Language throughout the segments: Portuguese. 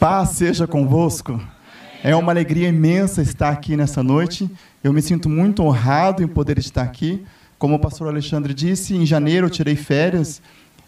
Paz seja convosco. É uma alegria imensa estar aqui nessa noite. Eu me sinto muito honrado em poder estar aqui. Como o pastor Alexandre disse, em janeiro eu tirei férias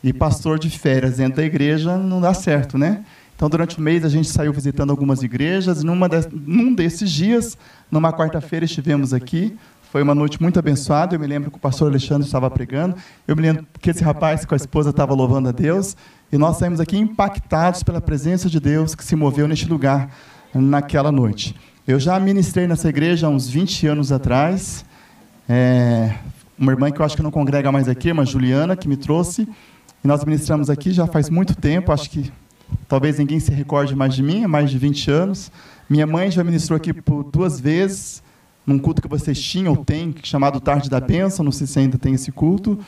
e pastor de férias dentro da igreja não dá certo, né? Então, durante o mês, a gente saiu visitando algumas igrejas. Numa de, num desses dias, numa quarta-feira, estivemos aqui. Foi uma noite muito abençoada. Eu me lembro que o pastor Alexandre estava pregando. Eu me lembro que esse rapaz com a esposa estava louvando a Deus. E nós saímos aqui impactados pela presença de Deus que se moveu neste lugar naquela noite. Eu já ministrei nessa igreja há uns 20 anos atrás. É, uma irmã que eu acho que não congrega mais aqui, uma Juliana, que me trouxe. E nós ministramos aqui já faz muito tempo, acho que talvez ninguém se recorde mais de mim, mais de 20 anos. Minha mãe já ministrou aqui por duas vezes num culto que vocês tinham ou têm, chamado Tarde da Bênção, não sei se ainda tem esse culto.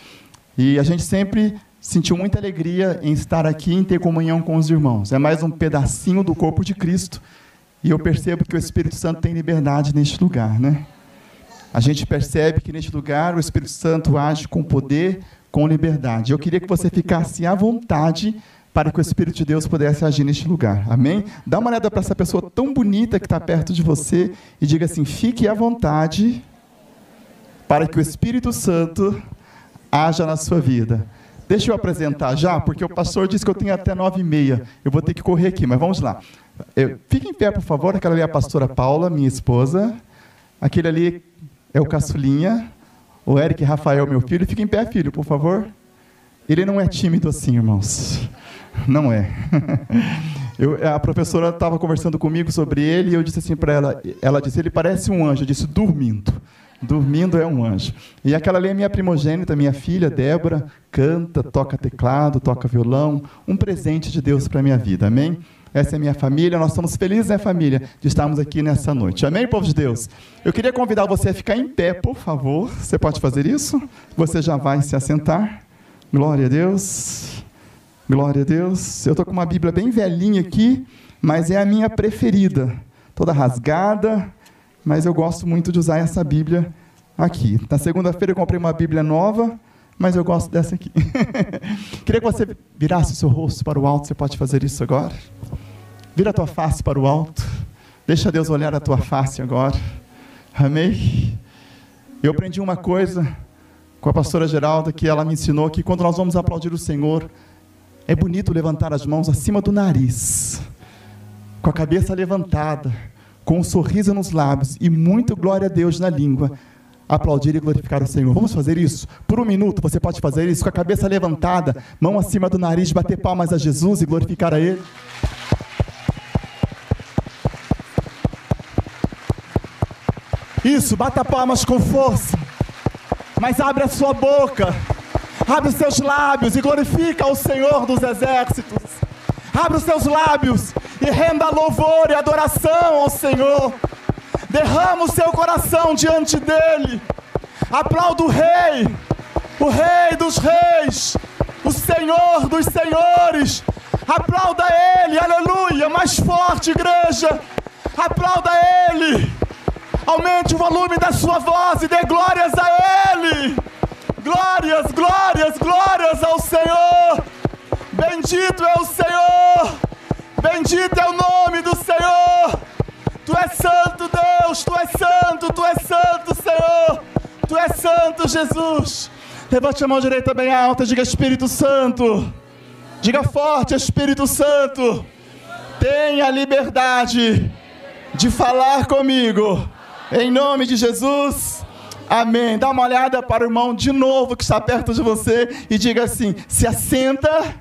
E a gente sempre sentiu muita alegria em estar aqui, em ter comunhão com os irmãos. É mais um pedacinho do corpo de Cristo. E eu percebo que o Espírito Santo tem liberdade neste lugar, né? A gente percebe que neste lugar o Espírito Santo age com poder, com liberdade. Eu queria que você ficasse à vontade para que o Espírito de Deus pudesse agir neste lugar. Amém? Dá uma olhada para essa pessoa tão bonita que está perto de você e diga assim: fique à vontade para que o Espírito Santo haja na sua vida. Deixa eu apresentar já, porque o pastor disse que eu tenho até nove e meia. Eu vou ter que correr aqui, mas vamos lá. Fique em pé, por favor. Aquela ali é a pastora Paula, minha esposa. Aquele ali é o caçulinha. O Eric Rafael, meu filho. Fique em pé, filho, por favor. Ele não é tímido assim, irmãos. Não é. Eu, a professora estava conversando comigo sobre ele e eu disse assim para ela, ela disse, ele parece um anjo. Eu disse, dormindo. Dormindo é um anjo. E aquela ali é minha primogênita, minha filha, Débora, canta, toca teclado, toca violão. Um presente de Deus para a minha vida, amém? Essa é minha família, nós estamos felizes, né, família, de estarmos aqui nessa noite. Amém, povo de Deus? Eu queria convidar você a ficar em pé, por favor. Você pode fazer isso? Você já vai se assentar. Glória a Deus. Glória a Deus. Eu estou com uma Bíblia bem velhinha aqui, mas é a minha preferida. Toda rasgada, mas eu gosto muito de usar essa Bíblia aqui. Na segunda-feira eu comprei uma Bíblia nova, mas eu gosto dessa aqui. Queria que você virasse o seu rosto para o alto. Você pode fazer isso agora? Vira a tua face para o alto. Deixa Deus olhar a tua face agora. Amém? Eu aprendi uma coisa com a pastora Geralda que ela me ensinou que quando nós vamos aplaudir o Senhor, é bonito levantar as mãos acima do nariz, com a cabeça levantada, com um sorriso nos lábios e muito glória a Deus na língua. Aplaudir e glorificar o Senhor. Vamos fazer isso? Por um minuto você pode fazer isso com a cabeça levantada, mão acima do nariz, bater palmas a Jesus e glorificar a Ele. Isso, bata palmas com força. Mas abre a sua boca Abre os seus lábios e glorifica o Senhor dos exércitos. Abre os seus lábios e renda louvor e adoração ao Senhor. Derrama o seu coração diante dele. Aplauda o Rei, o Rei dos Reis, o Senhor dos Senhores. Aplauda Ele, aleluia. Mais forte, igreja. Aplauda Ele. Aumente o volume da sua voz e dê glórias a Ele. Glórias, glórias, glórias ao Senhor. Bendito é o Senhor. Bendito é o nome do Senhor. Tu és santo, Deus. Tu és santo, tu és santo, Senhor. Tu és santo, Jesus. Levante a mão direita bem alta, diga Espírito Santo. Diga forte, Espírito Santo. Tenha liberdade de falar comigo. Em nome de Jesus. Amém. Dá uma olhada para o irmão de novo que está perto de você e diga assim: se assenta,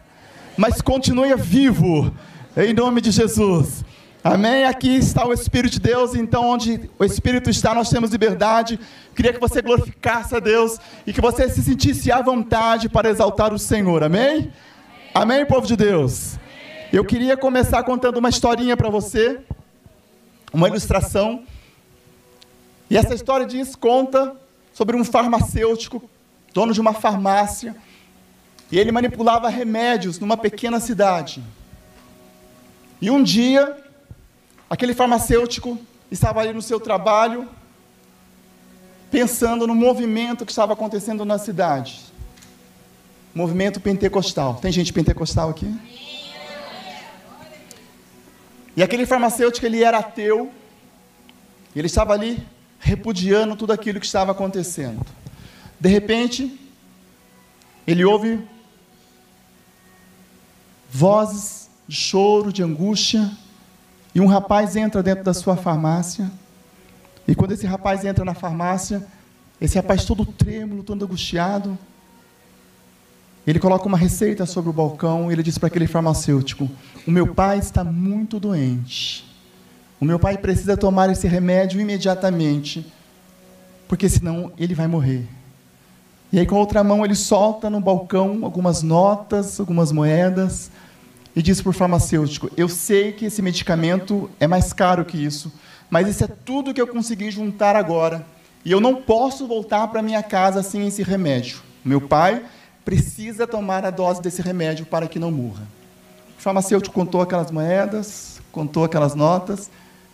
mas continue vivo, em nome de Jesus. Amém? Aqui está o Espírito de Deus, então onde o Espírito está, nós temos liberdade. Queria que você glorificasse a Deus e que você se sentisse à vontade para exaltar o Senhor. Amém? Amém, povo de Deus? Eu queria começar contando uma historinha para você, uma ilustração e essa história diz, conta sobre um farmacêutico, dono de uma farmácia, e ele manipulava remédios numa pequena cidade. E um dia, aquele farmacêutico estava ali no seu trabalho, pensando no movimento que estava acontecendo na cidade. Movimento pentecostal. Tem gente pentecostal aqui? E aquele farmacêutico, ele era ateu, ele estava ali repudiando tudo aquilo que estava acontecendo. De repente, ele ouve vozes de choro, de angústia, e um rapaz entra dentro da sua farmácia. E quando esse rapaz entra na farmácia, esse rapaz todo trêmulo, todo angustiado, ele coloca uma receita sobre o balcão e ele diz para aquele farmacêutico: O meu pai está muito doente. O meu pai precisa tomar esse remédio imediatamente, porque senão ele vai morrer. E aí, com a outra mão, ele solta no balcão algumas notas, algumas moedas, e diz para o farmacêutico: Eu sei que esse medicamento é mais caro que isso, mas isso é tudo que eu consegui juntar agora. E eu não posso voltar para minha casa sem esse remédio. Meu pai precisa tomar a dose desse remédio para que não morra. O farmacêutico contou aquelas moedas, contou aquelas notas,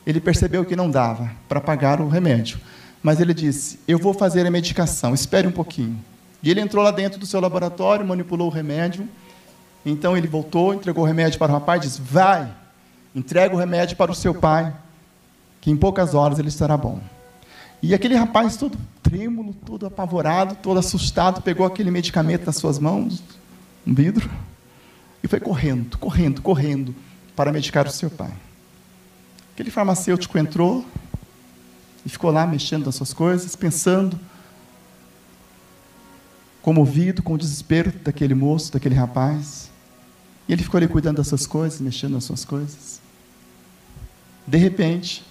ele percebeu que não dava para pagar o remédio. Mas ele disse: Eu vou fazer a medicação, espere um pouquinho. E ele entrou lá dentro do seu laboratório, manipulou o remédio. Então ele voltou, entregou o remédio para o rapaz e disse: Vai, entrega o remédio para o seu pai, que em poucas horas ele estará bom. E aquele rapaz, todo trêmulo, todo apavorado, todo assustado, pegou aquele medicamento nas suas mãos, um vidro, e foi correndo, correndo, correndo para medicar o seu pai. Aquele farmacêutico entrou e ficou lá mexendo nas suas coisas, pensando, comovido com o desespero daquele moço, daquele rapaz. E ele ficou ali cuidando das suas coisas, mexendo nas suas coisas. De repente,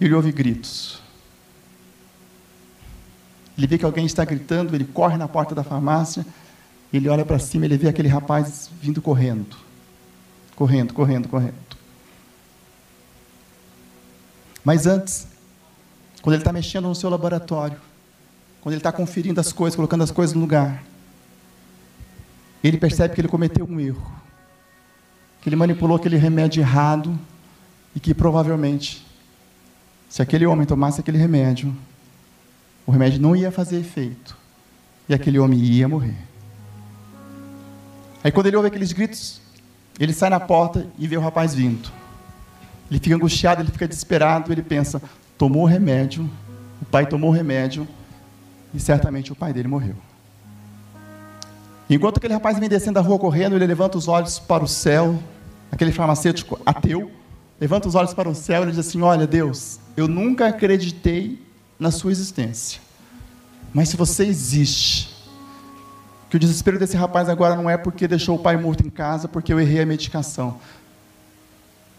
ele ouve gritos. Ele vê que alguém está gritando, ele corre na porta da farmácia, ele olha para cima, ele vê aquele rapaz vindo correndo. Correndo, correndo, correndo. Mas antes, quando ele está mexendo no seu laboratório, quando ele está conferindo as coisas, colocando as coisas no lugar, ele percebe que ele cometeu um erro. Que ele manipulou aquele remédio errado e que provavelmente, se aquele homem tomasse aquele remédio, o remédio não ia fazer efeito. E aquele homem ia morrer. Aí quando ele ouve aqueles gritos, ele sai na porta e vê o rapaz vindo. Ele fica angustiado, ele fica desesperado, ele pensa: tomou o remédio, o pai tomou o remédio e certamente o pai dele morreu. Enquanto aquele rapaz vem descendo a rua correndo, ele levanta os olhos para o céu, aquele farmacêutico ateu, levanta os olhos para o céu e diz assim: Olha, Deus, eu nunca acreditei na sua existência. Mas se você existe, que o desespero desse rapaz agora não é porque deixou o pai morto em casa, porque eu errei a medicação.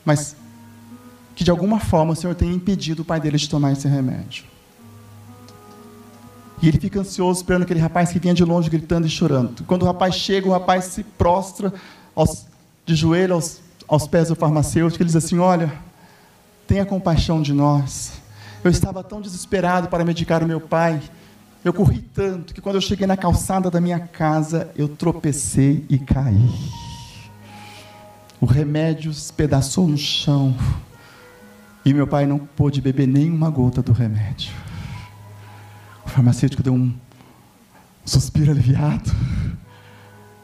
Mas que de alguma forma o Senhor tenha impedido o pai dele de tomar esse remédio. E ele fica ansioso esperando aquele rapaz que vinha de longe gritando e chorando. Quando o rapaz chega, o rapaz se prostra aos, de joelho aos, aos pés do farmacêutico. Ele diz assim: Olha, tenha compaixão de nós. Eu estava tão desesperado para medicar o meu pai. Eu corri tanto que quando eu cheguei na calçada da minha casa, eu tropecei e caí. O remédio espedaçou no chão. E meu pai não pôde beber nenhuma gota do remédio. O farmacêutico deu um suspiro aliviado.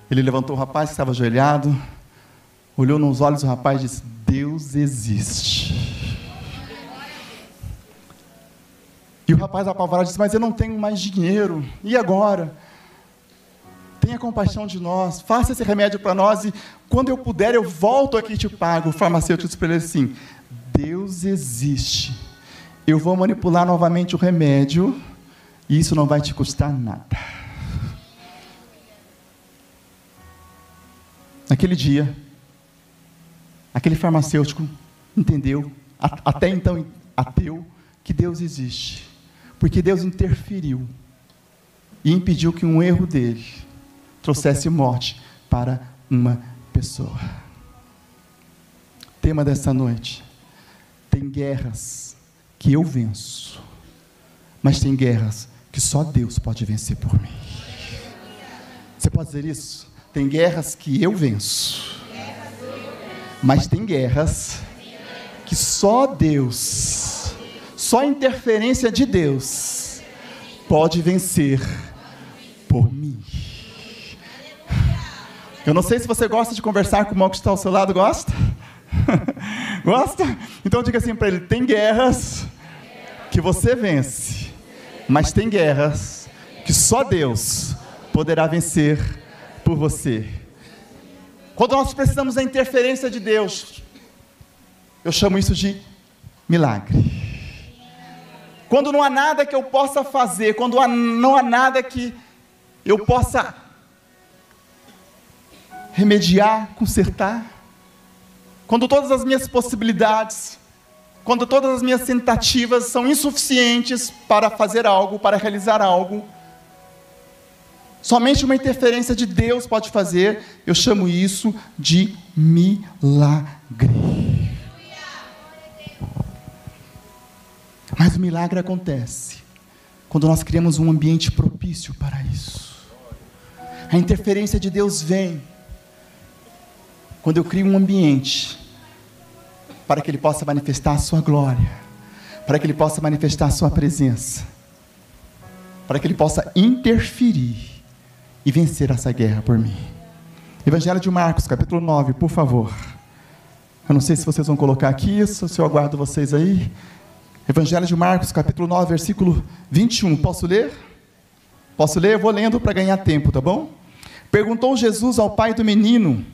Ele levantou o rapaz que estava ajoelhado, olhou nos olhos do rapaz e disse: Deus existe. E o rapaz apavorado disse: Mas eu não tenho mais dinheiro. E agora? Tenha compaixão de nós, faça esse remédio para nós e quando eu puder eu volto aqui e te pago. O farmacêutico disse assim: Deus existe. Eu vou manipular novamente o remédio e isso não vai te custar nada. Naquele dia, aquele farmacêutico entendeu, até então ateu, que Deus existe. Porque Deus interferiu e impediu que um erro dele trouxesse morte para uma pessoa. Tema dessa noite: tem guerras que eu venço, mas tem guerras que só Deus pode vencer por mim. Você pode dizer isso? Tem guerras que eu venço, mas tem guerras que só Deus só a interferência de Deus pode vencer por mim. Eu não sei se você gosta de conversar com o irmão que está ao seu lado, gosta? Gosta? Então diga assim para ele: tem guerras que você vence, mas tem guerras que só Deus poderá vencer por você. Quando nós precisamos da interferência de Deus, eu chamo isso de milagre. Quando não há nada que eu possa fazer, quando não há nada que eu possa remediar, consertar, quando todas as minhas possibilidades, quando todas as minhas tentativas são insuficientes para fazer algo, para realizar algo, somente uma interferência de Deus pode fazer, eu chamo isso de milagre. Mas o milagre acontece quando nós criamos um ambiente propício para isso. A interferência de Deus vem quando eu crio um ambiente para que Ele possa manifestar a Sua glória, para que Ele possa manifestar a Sua presença, para que Ele possa interferir e vencer essa guerra por mim. Evangelho de Marcos, capítulo 9, por favor. Eu não sei se vocês vão colocar aqui isso, se eu aguardo vocês aí. Evangelho de Marcos, capítulo 9, versículo 21. Posso ler? Posso ler? Eu vou lendo para ganhar tempo, tá bom? Perguntou Jesus ao pai do menino: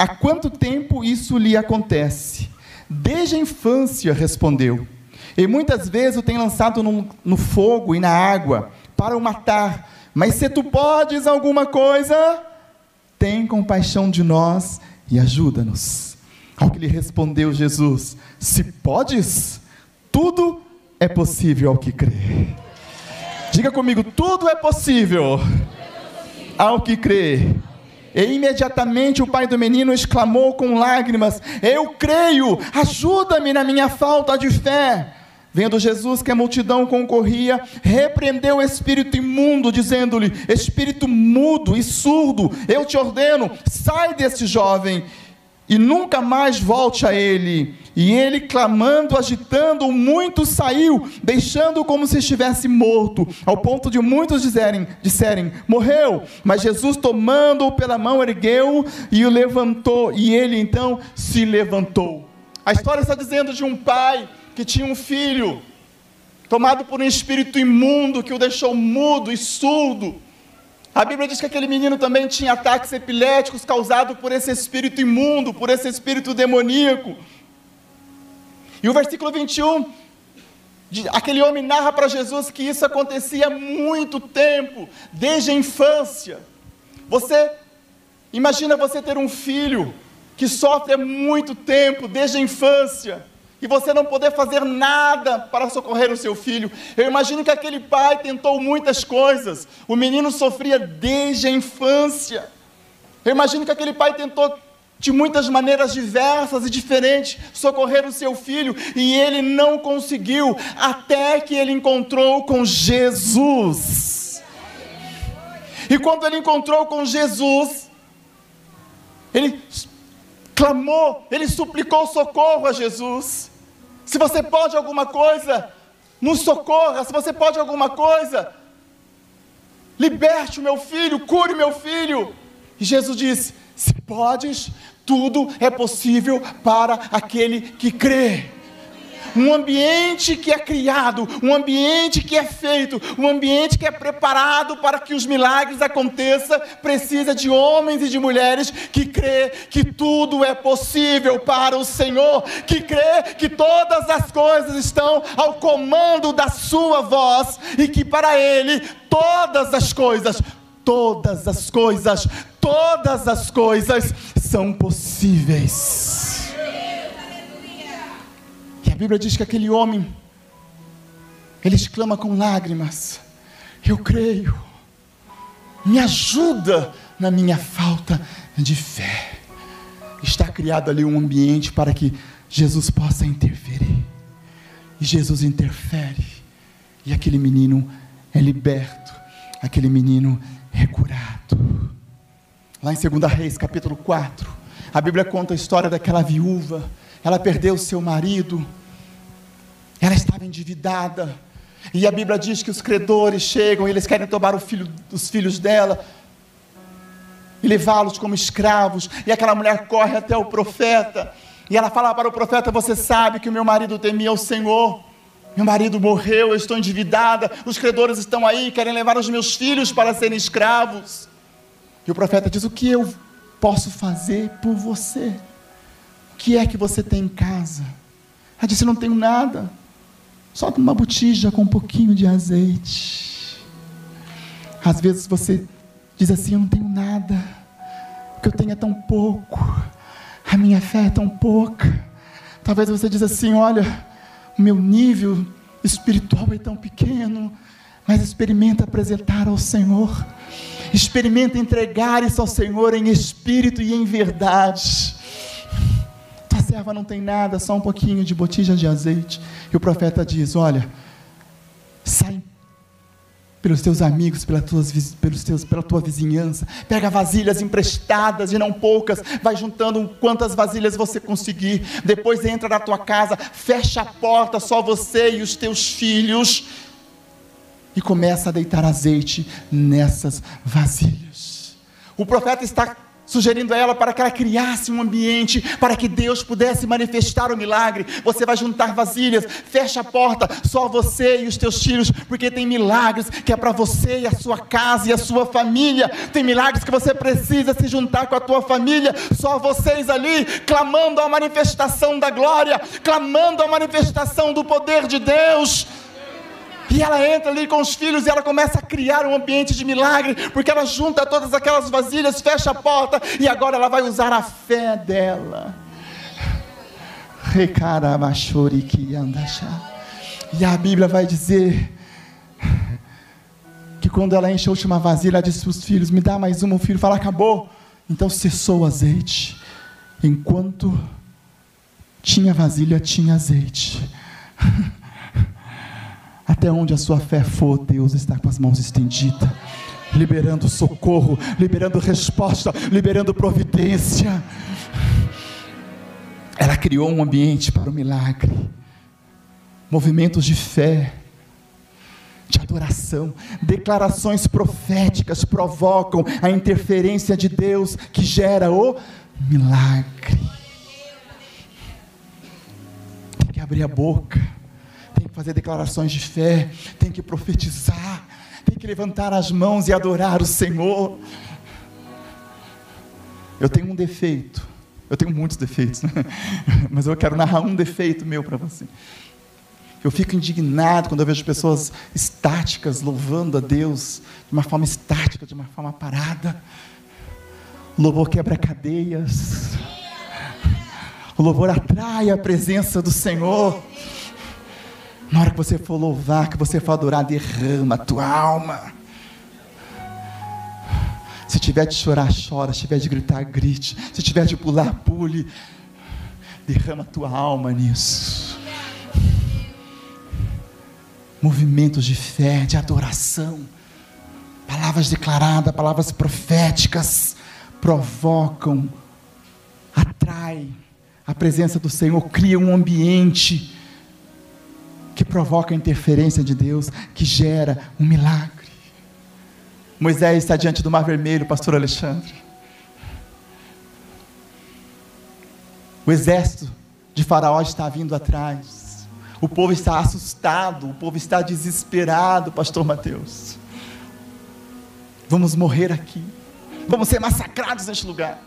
Há quanto tempo isso lhe acontece? Desde a infância, respondeu. E muitas vezes o tem lançado no, no fogo e na água para o matar. Mas se tu podes alguma coisa, tem compaixão de nós e ajuda-nos. Ao que lhe respondeu Jesus: Se podes, tudo é possível ao que crê. Diga comigo, tudo é possível ao que crê. E imediatamente o pai do menino exclamou com lágrimas: Eu creio, ajuda-me na minha falta de fé. Vendo Jesus que a multidão concorria, repreendeu o espírito imundo, dizendo-lhe: Espírito mudo e surdo, eu te ordeno, sai desse jovem e nunca mais volte a ele. E ele, clamando, agitando, muito saiu, deixando como se estivesse morto, ao ponto de muitos dizerem, disserem: morreu. Mas Jesus, tomando-o pela mão, ergueu e o levantou, e ele então se levantou. A história está dizendo de um pai que tinha um filho, tomado por um espírito imundo que o deixou mudo e surdo a Bíblia diz que aquele menino também tinha ataques epiléticos causados por esse espírito imundo, por esse espírito demoníaco. E o versículo 21, aquele homem narra para Jesus que isso acontecia há muito tempo, desde a infância. Você, imagina você ter um filho que sofre há muito tempo, desde a infância e você não poder fazer nada para socorrer o seu filho. Eu imagino que aquele pai tentou muitas coisas. O menino sofria desde a infância. Eu imagino que aquele pai tentou de muitas maneiras diversas e diferentes socorrer o seu filho e ele não conseguiu até que ele encontrou com Jesus. E quando ele encontrou com Jesus, ele clamou, ele suplicou socorro a Jesus. Se você pode alguma coisa, nos socorra. Se você pode alguma coisa, liberte o meu filho, cure o meu filho. E Jesus disse: Se podes, tudo é possível para aquele que crê um ambiente que é criado, um ambiente que é feito, um ambiente que é preparado para que os milagres aconteçam, precisa de homens e de mulheres que crê que tudo é possível para o Senhor, que crê que todas as coisas estão ao comando da sua voz e que para ele todas as coisas, todas as coisas, todas as coisas são possíveis. Bíblia diz que aquele homem, ele exclama com lágrimas: Eu creio, me ajuda na minha falta de fé. Está criado ali um ambiente para que Jesus possa interferir. E Jesus interfere. E aquele menino é liberto. Aquele menino é curado. Lá em 2 Reis, capítulo 4, a Bíblia conta a história daquela viúva. Ela perdeu seu marido ela estava endividada. E a Bíblia diz que os credores chegam e eles querem tomar filho, os filhos dela e levá-los como escravos. E aquela mulher corre até o profeta. E ela fala para o profeta: Você sabe que o meu marido temia o Senhor. Meu marido morreu, eu estou endividada, os credores estão aí, querem levar os meus filhos para serem escravos. E o profeta diz: O que eu posso fazer por você? O que é que você tem em casa? Ela disse: Não tenho nada, só uma botija com um pouquinho de azeite. Às vezes você diz assim: Eu não tenho nada, o que eu tenho é tão pouco, a minha fé é tão pouca. Talvez você diz assim: Olha, o meu nível espiritual é tão pequeno, mas experimenta apresentar ao Senhor, experimenta entregar isso ao Senhor em espírito e em verdade. Serva não tem nada, só um pouquinho de botija de azeite. E o profeta diz: Olha, sai pelos teus amigos, pelas tuas, pelos teus, pela tua vizinhança. Pega vasilhas emprestadas e não poucas, vai juntando quantas vasilhas você conseguir. Depois entra na tua casa, fecha a porta, só você e os teus filhos, e começa a deitar azeite nessas vasilhas. O profeta está sugerindo a ela para que ela criasse um ambiente para que Deus pudesse manifestar o milagre. Você vai juntar vasilhas, fecha a porta, só você e os teus filhos, porque tem milagres que é para você e a sua casa e a sua família. Tem milagres que você precisa se juntar com a tua família, só vocês ali, clamando a manifestação da glória, clamando a manifestação do poder de Deus. E ela entra ali com os filhos e ela começa a criar um ambiente de milagre, porque ela junta todas aquelas vasilhas, fecha a porta e agora ela vai usar a fé dela. E a Bíblia vai dizer que quando ela enche a última vasilha, ela disse para os filhos: Me dá mais uma. O filho fala: Acabou. Então cessou o azeite. Enquanto tinha vasilha, tinha azeite. Até onde a sua fé for, Deus está com as mãos estendidas, liberando socorro, liberando resposta, liberando providência. Ela criou um ambiente para o milagre, movimentos de fé, de adoração, declarações proféticas provocam a interferência de Deus que gera o milagre. Tem que abrir a boca fazer declarações de fé, tem que profetizar, tem que levantar as mãos e adorar o Senhor. Eu tenho um defeito, eu tenho muitos defeitos, né? mas eu quero narrar um defeito meu para você. Eu fico indignado quando eu vejo pessoas estáticas louvando a Deus de uma forma estática, de uma forma parada. O louvor quebra cadeias. O louvor atrai a presença do Senhor. Na hora que você for louvar, que você for adorar, derrama a tua alma. Se tiver de chorar, chora. Se tiver de gritar, grite. Se tiver de pular, pule. Derrama a tua alma nisso. Movimentos de fé, de adoração. Palavras declaradas, palavras proféticas provocam, atraem a presença do Senhor, cria um ambiente que provoca a interferência de Deus, que gera um milagre. Moisés está diante do Mar Vermelho, pastor Alexandre. O exército de Faraó está vindo atrás. O povo está assustado, o povo está desesperado, pastor Mateus. Vamos morrer aqui. Vamos ser massacrados neste lugar.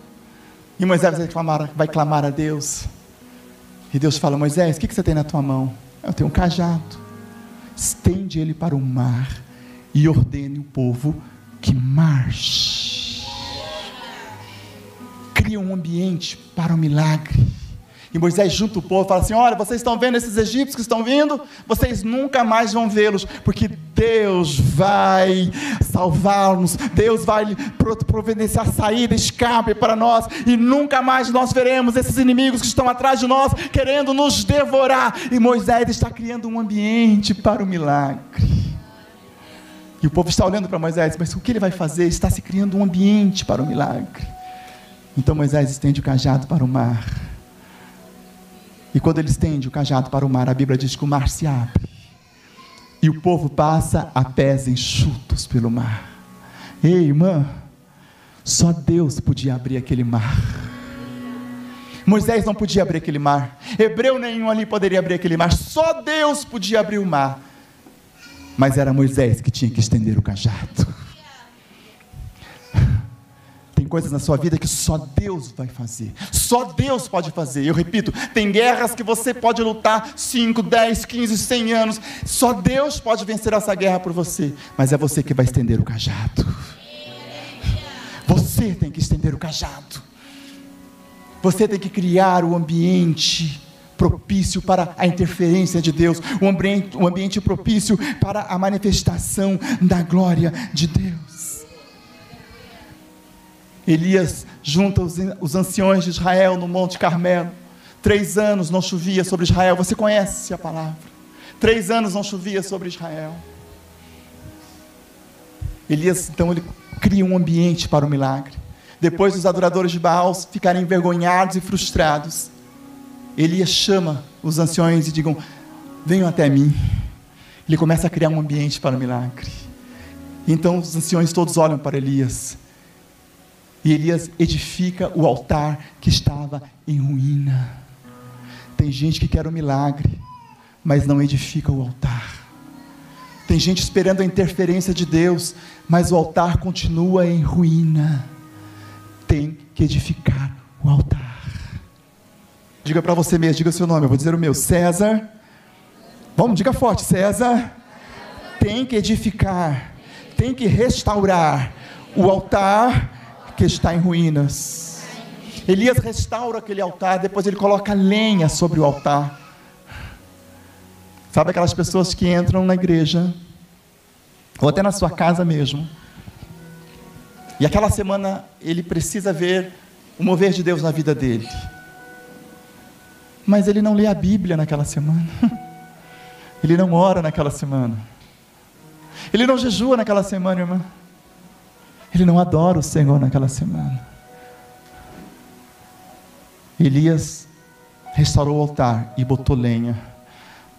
E Moisés vai clamar, vai clamar a Deus. E Deus fala: Moisés, o que você tem na tua mão? Eu tenho um cajado. Estende ele para o mar e ordene o povo que marche. Cria um ambiente para o milagre. E Moisés junta o povo e fala assim: Olha, vocês estão vendo esses egípcios que estão vindo? Vocês nunca mais vão vê-los, porque Deus vai salvar-nos, Deus vai providenciar saída, escape para nós, e nunca mais nós veremos esses inimigos que estão atrás de nós, querendo nos devorar. E Moisés está criando um ambiente para o milagre. E o povo está olhando para Moisés, mas o que ele vai fazer? Está se criando um ambiente para o milagre. Então Moisés estende o cajado para o mar e quando ele estende o cajado para o mar, a Bíblia diz que o mar se abre. E o povo passa a pés enxutos pelo mar. Ei, irmã, só Deus podia abrir aquele mar. Moisés não podia abrir aquele mar. Hebreu nenhum ali poderia abrir aquele mar. Só Deus podia abrir o mar. Mas era Moisés que tinha que estender o cajado. Tem coisas na sua vida que só Deus vai fazer. Só Deus pode fazer. Eu repito, tem guerras que você pode lutar 5, 10, 15, 100 anos. Só Deus pode vencer essa guerra por você. Mas é você que vai estender o cajado. Você tem que estender o cajado. Você tem que criar o ambiente propício para a interferência de Deus, o ambiente, ambiente propício para a manifestação da glória de Deus. Elias junta os, anciões de Israel no Monte Carmelo. Três anos não chovia sobre Israel. Você conhece a palavra? Três anos não chovia sobre Israel. Elias, então, ele cria um ambiente para o milagre. Depois os adoradores de Baal ficarem envergonhados e frustrados, Elias chama os anciões e digam: Venham até mim. Ele começa a criar um ambiente para o milagre. Então os anciões todos olham para Elias. E Elias edifica o altar que estava em ruína. Tem gente que quer o um milagre, mas não edifica o altar. Tem gente esperando a interferência de Deus, mas o altar continua em ruína. Tem que edificar o altar. Diga para você mesmo, diga o seu nome, eu vou dizer o meu. César. Vamos, diga forte, César. Tem que edificar, tem que restaurar o altar que está em ruínas. Elias restaura aquele altar, depois ele coloca lenha sobre o altar. Sabe aquelas pessoas que entram na igreja, ou até na sua casa mesmo, e aquela semana ele precisa ver o mover de Deus na vida dele. Mas ele não lê a Bíblia naquela semana. Ele não ora naquela semana. Ele não jejua naquela semana, irmã. Ele não adora o Senhor naquela semana. Elias restaurou o altar e botou lenha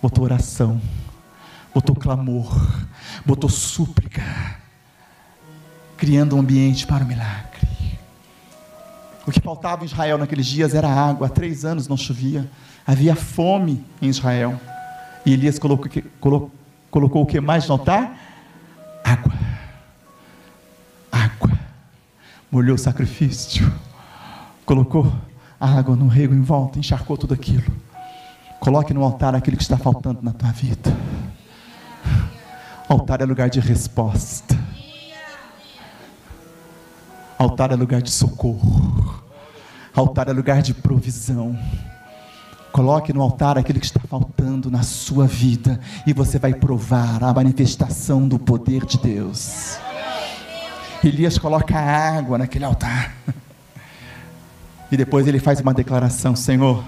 botou oração, botou clamor, botou súplica, criando um ambiente para o milagre. O que faltava em Israel naqueles dias era água. Há três anos não chovia. Havia fome em Israel. E Elias colocou, colocou, colocou o que mais no altar? Molhou o sacrifício. Colocou água no rego em volta, encharcou tudo aquilo. Coloque no altar aquilo que está faltando na tua vida. Altar é lugar de resposta. Altar é lugar de socorro. Altar é lugar de provisão. Coloque no altar aquilo que está faltando na sua vida e você vai provar a manifestação do poder de Deus. Elias coloca água naquele altar. E depois ele faz uma declaração: Senhor,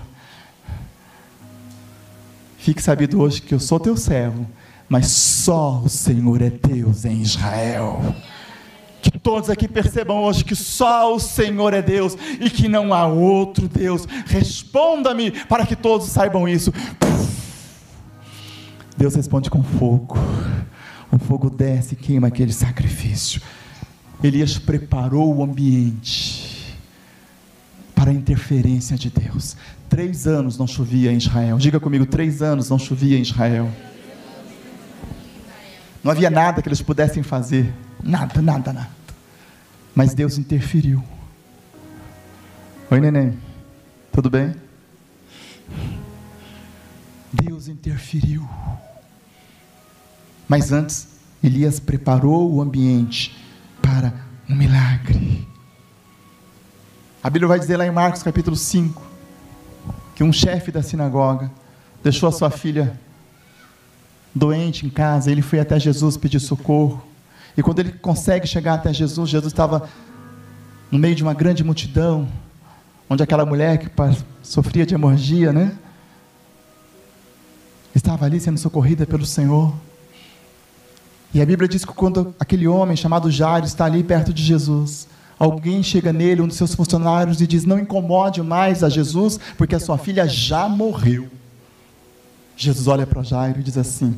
Fique sabido hoje que eu sou teu servo, mas só o Senhor é Deus em Israel. Que todos aqui percebam hoje que só o Senhor é Deus e que não há outro Deus. Responda-me para que todos saibam isso. Deus responde com fogo. O fogo desce e queima aquele sacrifício. Elias preparou o ambiente para a interferência de Deus. Três anos não chovia em Israel. Diga comigo, três anos não chovia em Israel. Não havia nada que eles pudessem fazer. Nada, nada, nada. Mas Deus interferiu. Oi, neném. Tudo bem? Deus interferiu. Mas antes, Elias preparou o ambiente para um milagre. A Bíblia vai dizer lá em Marcos capítulo 5 que um chefe da sinagoga deixou a sua filha doente em casa, ele foi até Jesus pedir socorro. E quando ele consegue chegar até Jesus, Jesus estava no meio de uma grande multidão, onde aquela mulher que sofria de hemorragia, né? Estava ali sendo socorrida pelo Senhor. E a Bíblia diz que quando aquele homem chamado Jairo está ali perto de Jesus, Alguém chega nele, um dos seus funcionários, e diz: Não incomode mais a Jesus, porque a sua filha já morreu. Jesus olha para Jairo e diz assim: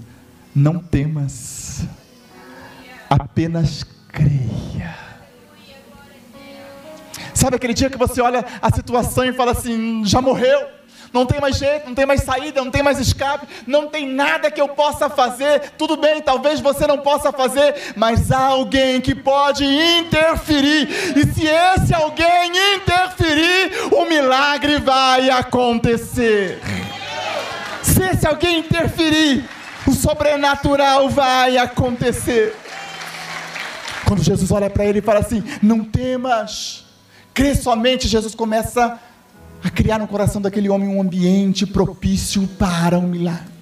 Não temas, apenas creia. Sabe aquele dia que você olha a situação e fala assim: já morreu, não tem mais jeito, não tem mais saída, não tem mais escape, não tem nada que eu possa fazer. Tudo bem, talvez você não possa fazer, mas há alguém que pode interferir, e se esse alguém interferir, o milagre vai acontecer. Se esse alguém interferir, o sobrenatural vai acontecer. Quando Jesus olha para ele e fala assim: Não temas, crê somente, Jesus começa a criar no coração daquele homem um ambiente propício para um milagre.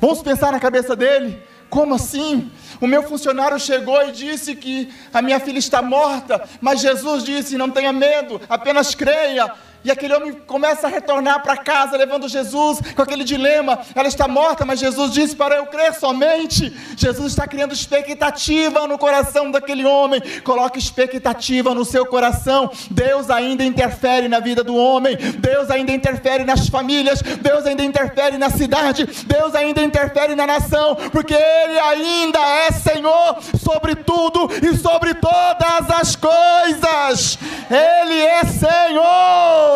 Vamos pensar na cabeça dele: como assim? O meu funcionário chegou e disse que a minha filha está morta, mas Jesus disse: Não tenha medo, apenas creia. E aquele homem começa a retornar para casa, levando Jesus com aquele dilema. Ela está morta, mas Jesus disse para eu crer somente. Jesus está criando expectativa no coração daquele homem. Coloque expectativa no seu coração. Deus ainda interfere na vida do homem. Deus ainda interfere nas famílias. Deus ainda interfere na cidade. Deus ainda interfere na nação. Porque Ele ainda é Senhor sobre tudo e sobre todas as coisas. Ele é Senhor.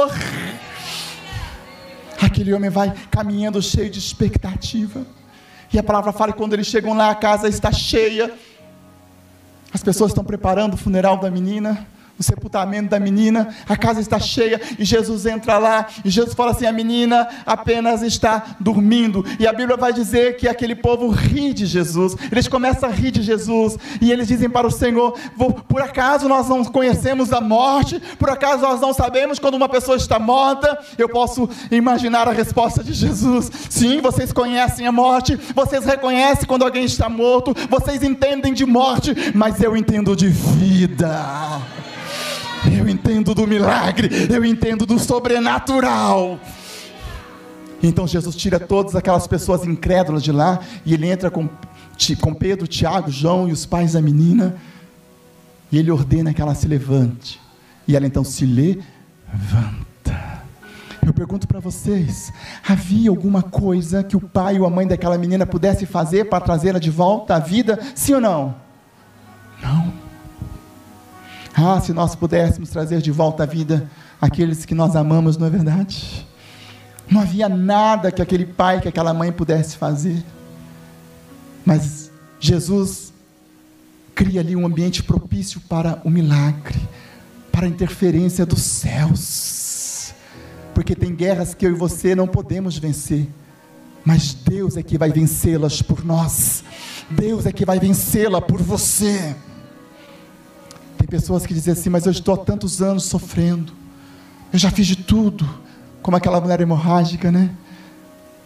Aquele homem vai caminhando cheio de expectativa. E a palavra fala que quando eles chegam lá, a casa está cheia. As pessoas estão preparando o funeral da menina o sepultamento da menina, a casa está cheia e Jesus entra lá e Jesus fala assim: a menina apenas está dormindo. E a Bíblia vai dizer que aquele povo ri de Jesus, eles começam a rir de Jesus e eles dizem para o Senhor: por acaso nós não conhecemos a morte? Por acaso nós não sabemos quando uma pessoa está morta? Eu posso imaginar a resposta de Jesus: sim, vocês conhecem a morte, vocês reconhecem quando alguém está morto, vocês entendem de morte, mas eu entendo de vida. Eu entendo do milagre, eu entendo do sobrenatural. Então Jesus tira todas aquelas pessoas incrédulas de lá e ele entra com, com Pedro, Tiago, João e os pais da menina. E ele ordena que ela se levante. E ela então se levanta. Eu pergunto para vocês: havia alguma coisa que o pai ou a mãe daquela menina pudesse fazer para trazê-la de volta à vida? Sim ou não? Não. Ah, se nós pudéssemos trazer de volta à vida aqueles que nós amamos, não é verdade? Não havia nada que aquele pai, que aquela mãe pudesse fazer. Mas Jesus cria ali um ambiente propício para o milagre, para a interferência dos céus. Porque tem guerras que eu e você não podemos vencer, mas Deus é que vai vencê-las por nós. Deus é que vai vencê-la por você pessoas que dizem assim, mas eu estou há tantos anos sofrendo, eu já fiz de tudo, como aquela mulher hemorrágica, né?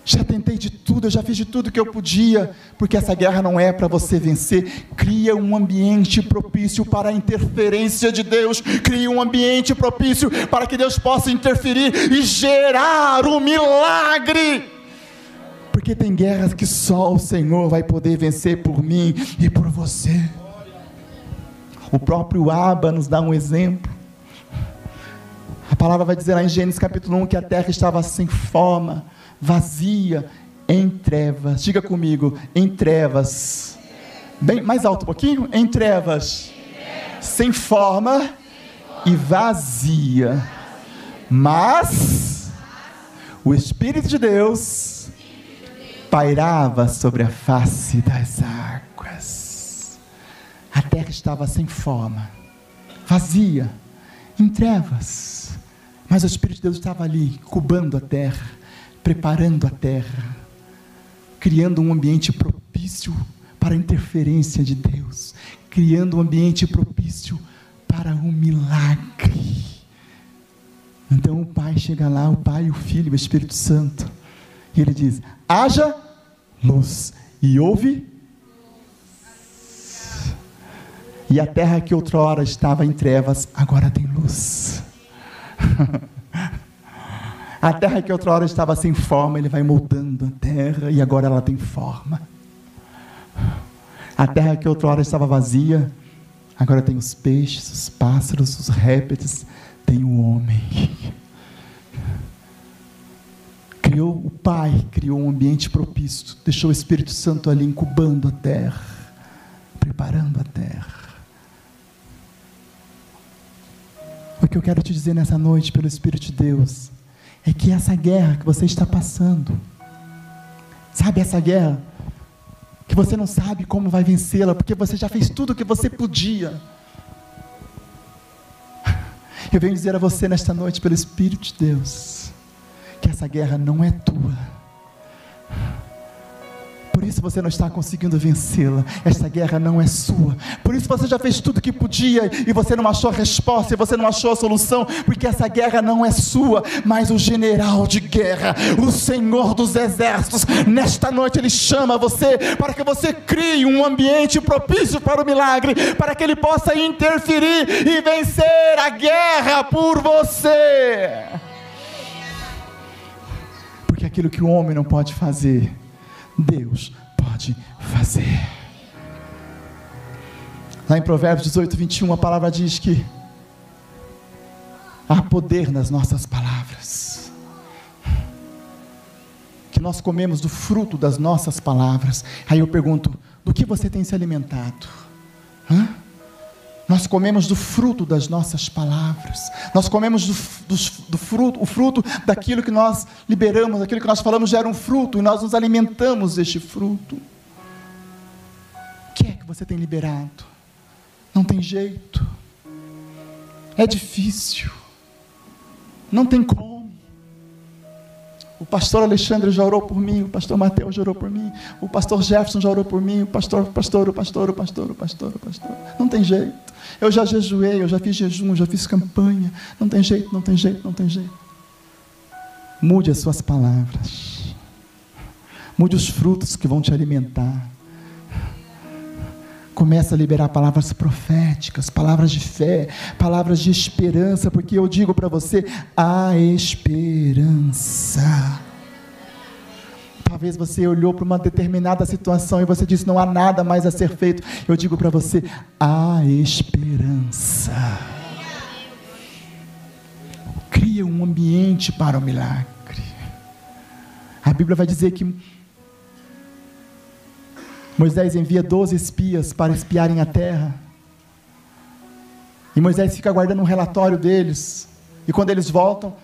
Já tentei de tudo, eu já fiz de tudo que eu podia, porque essa guerra não é para você vencer. Cria um ambiente propício para a interferência de Deus, cria um ambiente propício para que Deus possa interferir e gerar o um milagre. Porque tem guerras que só o Senhor vai poder vencer por mim e por você. O próprio Abba nos dá um exemplo. A palavra vai dizer lá em Gênesis capítulo 1 que a terra estava sem forma, vazia, em trevas. Diga comigo, em trevas. Bem mais alto um pouquinho, em trevas. Sem forma e vazia. Mas o Espírito de Deus pairava sobre a face das águas. A terra estava sem forma, vazia, em trevas. Mas o Espírito de Deus estava ali, cubando a terra, preparando a terra, criando um ambiente propício para a interferência de Deus, criando um ambiente propício para o milagre. Então o Pai chega lá, o Pai, o Filho, o Espírito Santo, e ele diz: haja luz, e houve E a terra que outrora estava em trevas, agora tem luz. a terra que outrora estava sem forma, ele vai moldando a terra e agora ela tem forma. A terra que outrora estava vazia, agora tem os peixes, os pássaros, os répteis, tem o homem. Criou o Pai, criou um ambiente propício, deixou o Espírito Santo ali incubando a terra, preparando a terra. Que eu quero te dizer nessa noite, pelo Espírito de Deus, é que essa guerra que você está passando, sabe essa guerra? Que você não sabe como vai vencê-la, porque você já fez tudo o que você podia. Eu venho dizer a você nesta noite, pelo Espírito de Deus, que essa guerra não é tua isso você não está conseguindo vencê-la. Esta guerra não é sua. Por isso você já fez tudo que podia e você não achou a resposta, e você não achou a solução, porque essa guerra não é sua, mas o general de guerra, o Senhor dos exércitos, nesta noite ele chama você para que você crie um ambiente propício para o milagre, para que ele possa interferir e vencer a guerra por você. Porque aquilo que o homem não pode fazer, Deus pode fazer. Lá em Provérbios 18, 21, a palavra diz que há poder nas nossas palavras. Que nós comemos do fruto das nossas palavras. Aí eu pergunto: do que você tem se alimentado? Hã? Nós comemos do fruto das nossas palavras. Nós comemos do, do, do, fruto, o fruto daquilo que nós liberamos, daquilo que nós falamos gera um fruto e nós nos alimentamos deste fruto. O que é que você tem liberado? Não tem jeito. É difícil. Não tem como. O pastor Alexandre já orou por mim, o pastor Mateus já orou por mim, o pastor Jefferson já orou por mim, o pastor, pastor, o pastor, o pastor, o pastor, o pastor. Não tem jeito. Eu já jejuei, eu já fiz jejum, já fiz campanha. Não tem jeito, não tem jeito, não tem jeito. Mude as suas palavras. Mude os frutos que vão te alimentar. Começa a liberar palavras proféticas, palavras de fé, palavras de esperança, porque eu digo para você: a esperança. Talvez você olhou para uma determinada situação e você disse: não há nada mais a ser feito. Eu digo para você: há esperança. Cria um ambiente para o milagre. A Bíblia vai dizer que Moisés envia 12 espias para espiarem a terra. E Moisés fica aguardando um relatório deles. E quando eles voltam,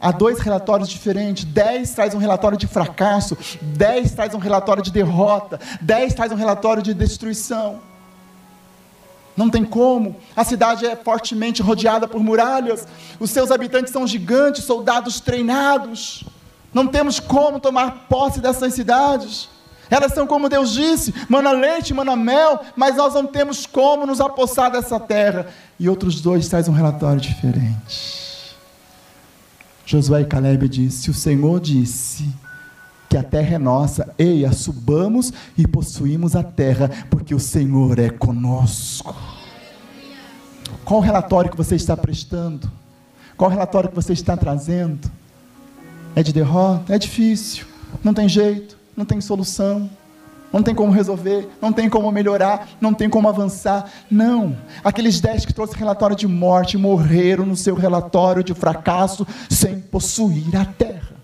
há dois relatórios diferentes. Dez traz um relatório de fracasso, dez traz um relatório de derrota, dez traz um relatório de destruição. Não tem como. A cidade é fortemente rodeada por muralhas. Os seus habitantes são gigantes, soldados treinados. Não temos como tomar posse dessas cidades. Elas são como Deus disse, mana leite, mana mel, mas nós não temos como nos apossar dessa terra. E outros dois trazem um relatório diferente. Josué e Caleb disse: O Senhor disse que a terra é nossa, eia, subamos e possuímos a terra, porque o Senhor é conosco. Qual o relatório que você está prestando? Qual o relatório que você está trazendo? É de derrota? É difícil, não tem jeito não tem solução, não tem como resolver, não tem como melhorar, não tem como avançar. Não. Aqueles dez que trouxeram relatório de morte morreram no seu relatório de fracasso sem possuir a terra.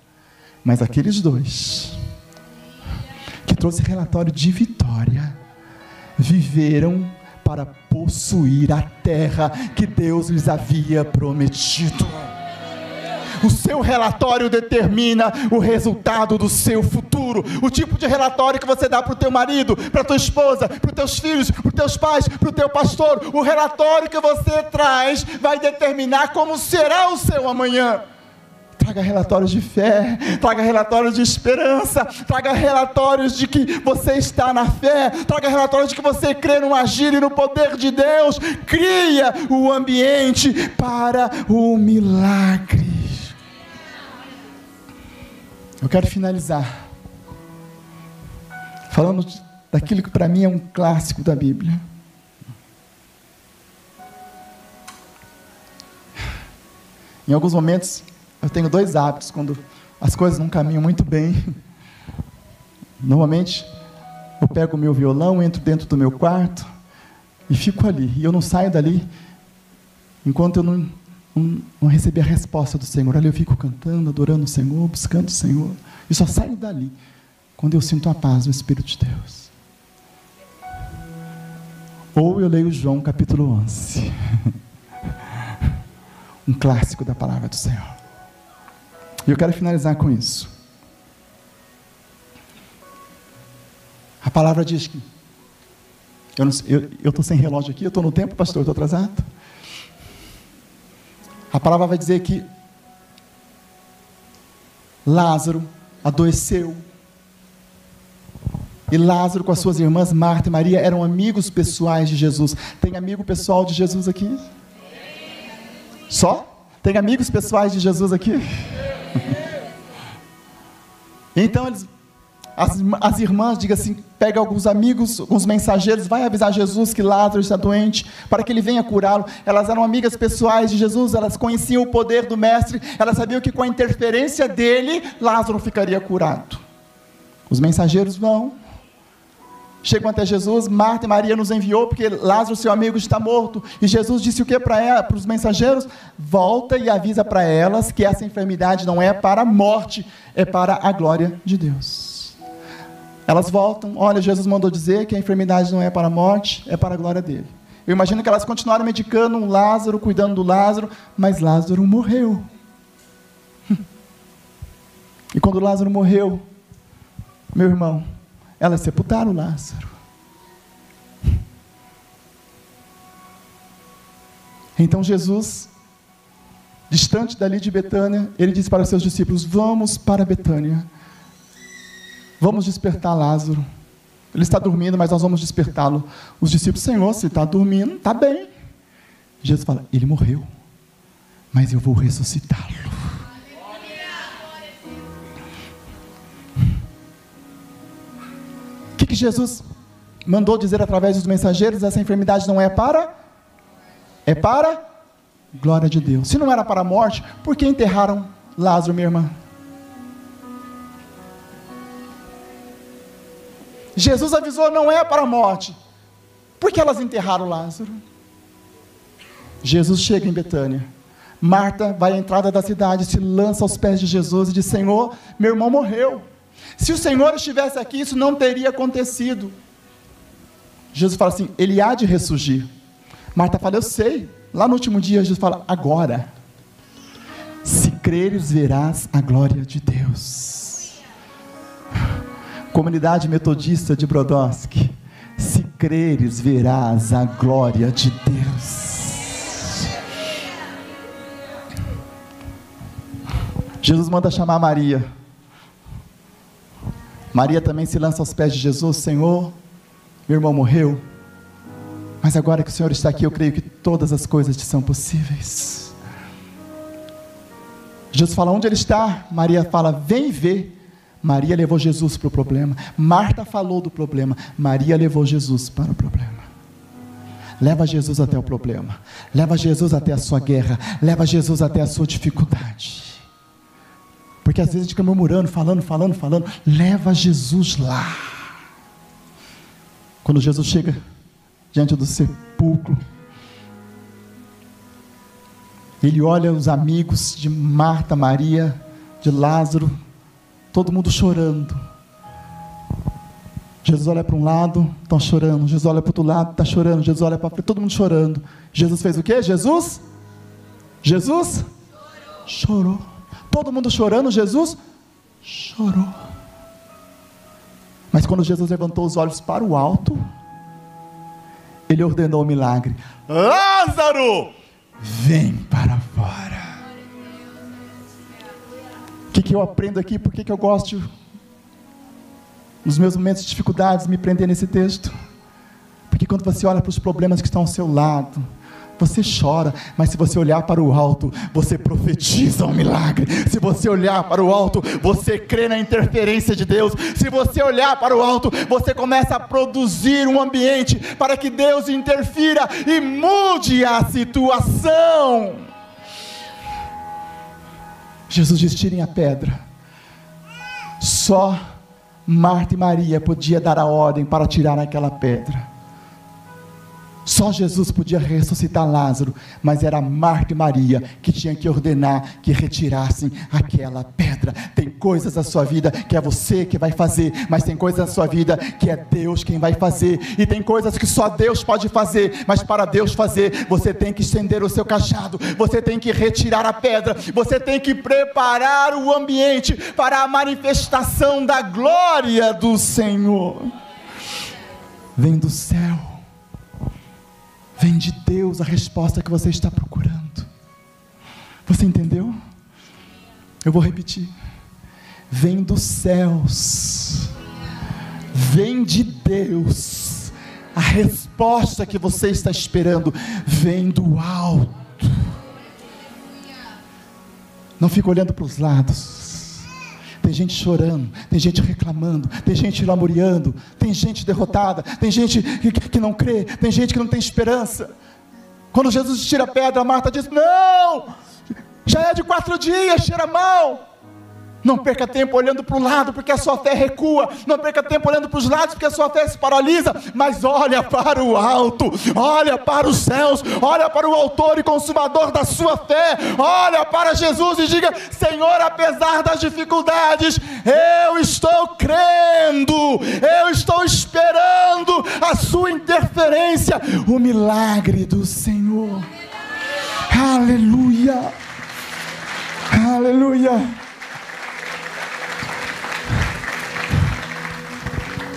Mas aqueles dois que trouxeram relatório de vitória viveram para possuir a terra que Deus lhes havia prometido. O seu relatório determina o resultado do seu futuro. O tipo de relatório que você dá para o teu marido, para tua esposa, para os teus filhos, para os teus pais, para o teu pastor. O relatório que você traz vai determinar como será o seu amanhã. Traga relatórios de fé, traga relatórios de esperança, traga relatórios de que você está na fé, traga relatórios de que você crê no agir e no poder de Deus. Cria o ambiente para o milagre. Eu quero finalizar falando daquilo que para mim é um clássico da Bíblia. Em alguns momentos, eu tenho dois hábitos quando as coisas não caminham muito bem. Normalmente, eu pego o meu violão, entro dentro do meu quarto e fico ali. E eu não saio dali enquanto eu não não, receber a resposta do Senhor. Ali eu fico cantando, adorando o Senhor, buscando o Senhor. E só saio dali quando eu sinto a paz do Espírito de Deus. Ou eu leio João capítulo 11. um clássico da palavra do Senhor. E eu quero finalizar com isso. A palavra diz que. Eu estou sem relógio aqui, eu estou no tempo, pastor, estou atrasado. A palavra vai dizer que Lázaro adoeceu. E Lázaro, com as suas irmãs Marta e Maria, eram amigos pessoais de Jesus. Tem amigo pessoal de Jesus aqui? Só? Tem amigos pessoais de Jesus aqui? Então eles as, as irmãs, diga assim, pega alguns amigos, alguns mensageiros, vai avisar Jesus que Lázaro está doente, para que ele venha curá-lo. Elas eram amigas pessoais de Jesus, elas conheciam o poder do Mestre, elas sabiam que com a interferência dele, Lázaro ficaria curado. Os mensageiros vão, chegam até Jesus, Marta e Maria nos enviou, porque Lázaro, seu amigo, está morto. E Jesus disse o que para os mensageiros? Volta e avisa para elas que essa enfermidade não é para a morte, é para a glória de Deus. Elas voltam, olha, Jesus mandou dizer que a enfermidade não é para a morte, é para a glória dele. Eu imagino que elas continuaram medicando um Lázaro, cuidando do Lázaro, mas Lázaro morreu. E quando Lázaro morreu, meu irmão, elas sepultaram Lázaro. Então Jesus, distante dali de Betânia, ele disse para os seus discípulos: Vamos para Betânia Vamos despertar Lázaro. Ele está dormindo, mas nós vamos despertá-lo. Os discípulos, Senhor, se está dormindo, está bem. Jesus fala: Ele morreu, mas eu vou ressuscitá-lo. O que, que Jesus mandou dizer através dos mensageiros? Essa enfermidade não é para? É para? Glória de Deus. Se não era para a morte, por que enterraram Lázaro, minha irmã? Jesus avisou: não é para a morte. Por que elas enterraram Lázaro? Jesus chega em Betânia. Marta vai à entrada da cidade, se lança aos pés de Jesus e diz: Senhor, meu irmão morreu. Se o Senhor estivesse aqui, isso não teria acontecido. Jesus fala assim: Ele há de ressurgir. Marta fala: Eu sei. Lá no último dia, Jesus fala: Agora, se creres, verás a glória de Deus. Comunidade Metodista de Brodowski, se creres, verás a glória de Deus. Jesus manda chamar Maria. Maria também se lança aos pés de Jesus: Senhor, meu irmão morreu, mas agora que o Senhor está aqui, eu creio que todas as coisas te são possíveis. Jesus fala: Onde ele está? Maria fala: Vem ver. Maria levou Jesus para o problema. Marta falou do problema. Maria levou Jesus para o problema. Leva Jesus até o problema. Leva Jesus até a sua guerra. Leva Jesus até a sua dificuldade. Porque às vezes a gente fica murmurando, falando, falando, falando. Leva Jesus lá. Quando Jesus chega diante do sepulcro, ele olha os amigos de Marta, Maria, de Lázaro, todo mundo chorando. Jesus olha para um lado, estão chorando. Jesus olha para o outro lado, está chorando. Jesus olha para todo mundo chorando. Jesus fez o quê? Jesus? Jesus? Chorou. chorou. Todo mundo chorando, Jesus chorou. Mas quando Jesus levantou os olhos para o alto, ele ordenou o milagre: Lázaro, vem para fora que, que eu aprendo aqui? Por que, que eu gosto, nos meus momentos de dificuldades, me prender nesse texto? Porque quando você olha para os problemas que estão ao seu lado, você chora, mas se você olhar para o alto, você profetiza um milagre. Se você olhar para o alto, você crê na interferência de Deus. Se você olhar para o alto, você começa a produzir um ambiente para que Deus interfira e mude a situação. Jesus diz: tirem a pedra. Só Marta e Maria podia dar a ordem para tirar aquela pedra. Só Jesus podia ressuscitar Lázaro, mas era Marta e Maria que tinha que ordenar que retirassem aquela pedra. Tem coisas na sua vida que é você que vai fazer, mas tem coisas na sua vida que é Deus quem vai fazer, e tem coisas que só Deus pode fazer, mas para Deus fazer, você tem que estender o seu cajado, você tem que retirar a pedra, você tem que preparar o ambiente para a manifestação da glória do Senhor. Vem do céu Vem de Deus a resposta que você está procurando. Você entendeu? Eu vou repetir. Vem dos céus. Vem de Deus. A resposta que você está esperando vem do alto. Não fica olhando para os lados tem gente chorando, tem gente reclamando, tem gente lamuriando, tem gente derrotada, tem gente que, que não crê, tem gente que não tem esperança. Quando Jesus tira a pedra, Marta diz: Não, já é de quatro dias, cheira mal. Não perca tempo olhando para o lado, porque a sua fé recua. Não perca tempo olhando para os lados, porque a sua fé se paralisa. Mas olha para o alto, olha para os céus, olha para o Autor e Consumador da sua fé. Olha para Jesus e diga: Senhor, apesar das dificuldades, eu estou crendo, eu estou esperando a sua interferência, o milagre do Senhor. Aleluia. Aleluia.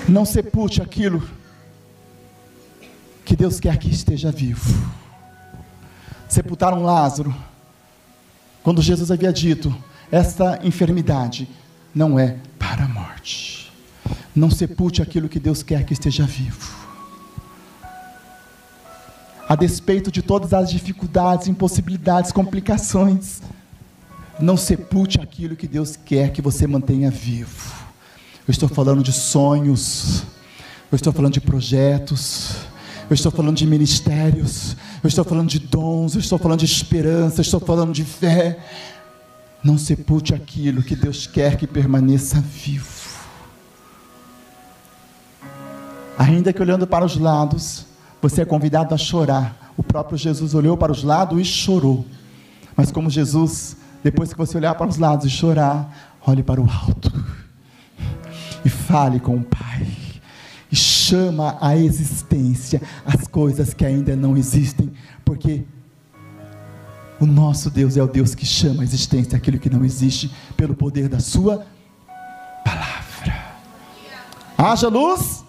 Não sepulte aquilo que Deus quer que esteja vivo. Sepultaram Lázaro, quando Jesus havia dito: esta enfermidade não é para a morte. Não sepulte aquilo que Deus quer que esteja vivo. A despeito de todas as dificuldades, impossibilidades, complicações, não sepulte aquilo que Deus quer que você mantenha vivo. Eu estou falando de sonhos, eu estou falando de projetos, eu estou falando de ministérios, eu estou falando de dons, eu estou falando de esperança, eu estou falando de fé. Não sepulte aquilo que Deus quer que permaneça vivo. Ainda que olhando para os lados, você é convidado a chorar. O próprio Jesus olhou para os lados e chorou. Mas como Jesus, depois que você olhar para os lados e chorar, olhe para o alto e fale com o Pai. E chama à existência as coisas que ainda não existem, porque o nosso Deus é o Deus que chama à existência aquilo que não existe, pelo poder da Sua palavra. Haja luz.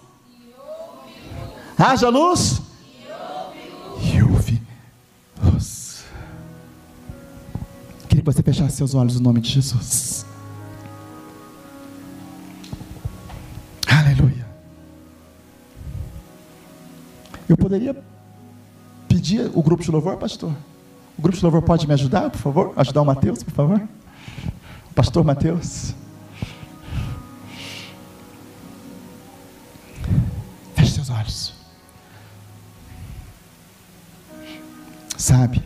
Haja luz. E ouve luz. Queria que você fechasse seus olhos no nome de Jesus. Eu poderia pedir o grupo de louvor, pastor? O grupo de louvor pode me ajudar, por favor? Ajudar o Mateus, por favor? Pastor Mateus. Feche seus olhos. Sabe?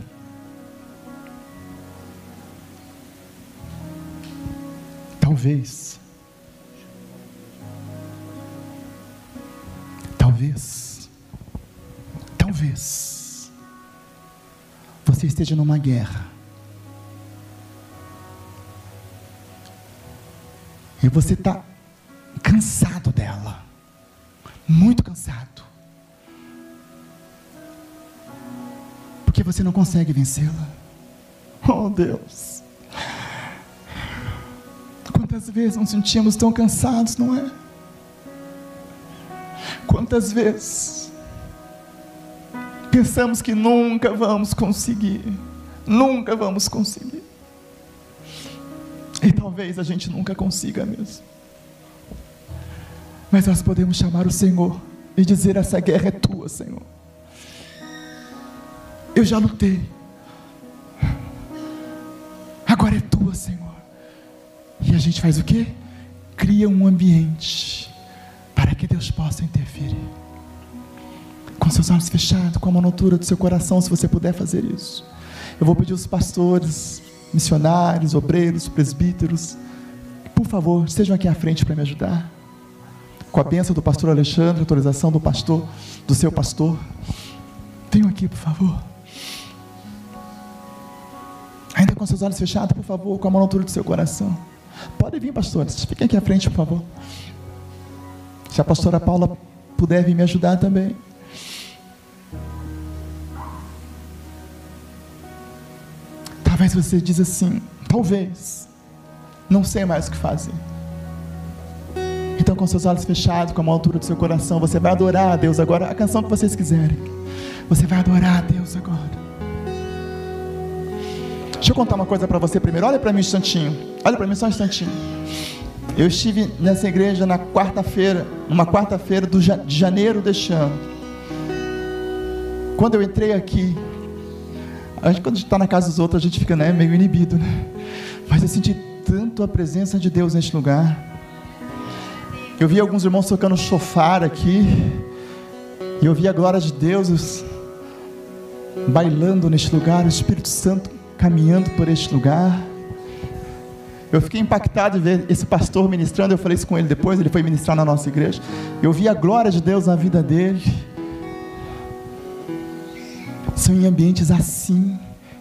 Talvez Talvez, talvez, você esteja numa guerra. E você está cansado dela, muito cansado, porque você não consegue vencê-la. Oh Deus, quantas vezes nos sentimos tão cansados, não é? Quantas vezes pensamos que nunca vamos conseguir, nunca vamos conseguir. E talvez a gente nunca consiga mesmo. Mas nós podemos chamar o Senhor e dizer: essa guerra é tua, Senhor. Eu já lutei. Agora é tua, Senhor. E a gente faz o quê? Cria um ambiente para que Deus possa interferir. Com seus olhos fechados, com a monotura do seu coração, se você puder fazer isso. Eu vou pedir aos pastores, missionários, obreiros, presbíteros, por favor, estejam aqui à frente para me ajudar. Com a bênção do pastor Alexandre, autorização do pastor, do seu pastor. aqui, por favor. Ainda com seus olhos fechados, por favor, com a mão do seu coração. Pode vir, pastores. Fiquem aqui à frente, por favor. Se a pastora Paula puder vir me ajudar também. Talvez você diz assim, talvez, não sei mais o que fazer. Então, com seus olhos fechados, com a altura do seu coração, você vai adorar a Deus agora, a canção que vocês quiserem. Você vai adorar a Deus agora. Deixa eu contar uma coisa para você primeiro. Olha para mim um instantinho. Olha para mim só um instantinho. Eu estive nessa igreja na quarta-feira, numa quarta-feira de janeiro deste ano. Quando eu entrei aqui, a gente, quando a gente está na casa dos outros, a gente fica né, meio inibido, né? Mas eu senti tanto a presença de Deus neste lugar. Eu vi alguns irmãos tocando chofar aqui. E eu vi a glória de Deus bailando neste lugar, o Espírito Santo caminhando por este lugar. Eu fiquei impactado de ver esse pastor ministrando. Eu falei isso com ele depois. Ele foi ministrar na nossa igreja. Eu vi a glória de Deus na vida dele. São em ambientes assim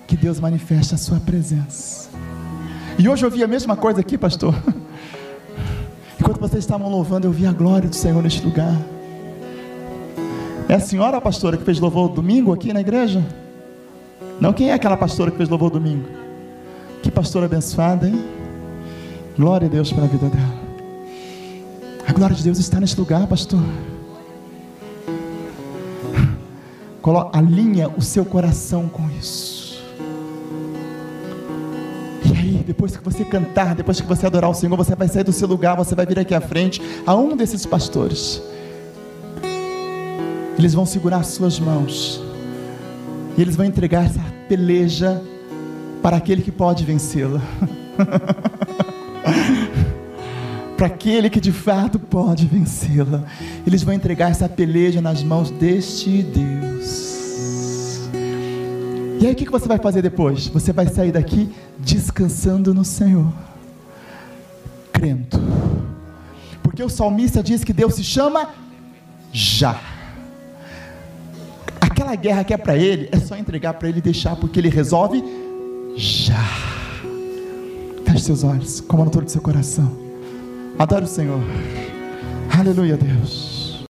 que Deus manifesta a sua presença. E hoje eu vi a mesma coisa aqui, pastor. Enquanto vocês estavam louvando, eu vi a glória do Senhor neste lugar. É a senhora pastora que fez louvor domingo aqui na igreja? Não, quem é aquela pastora que fez louvor domingo? Que pastora abençoada, hein? Glória a Deus pela vida dela. A glória de Deus está neste lugar, pastor. Alinha o seu coração com isso. E aí, depois que você cantar, depois que você adorar o Senhor, você vai sair do seu lugar, você vai vir aqui à frente a um desses pastores. Eles vão segurar suas mãos. E eles vão entregar essa peleja para aquele que pode vencê-la. para aquele que de fato pode vencê-la. Eles vão entregar essa peleja nas mãos deste E aí o que você vai fazer depois? Você vai sair daqui descansando no Senhor, crendo. Porque o salmista diz que Deus se chama já. Aquela guerra que é para ele, é só entregar para ele e deixar, porque ele resolve já. Feche seus olhos, coma no todo do seu coração. Adore o Senhor. Aleluia, Deus.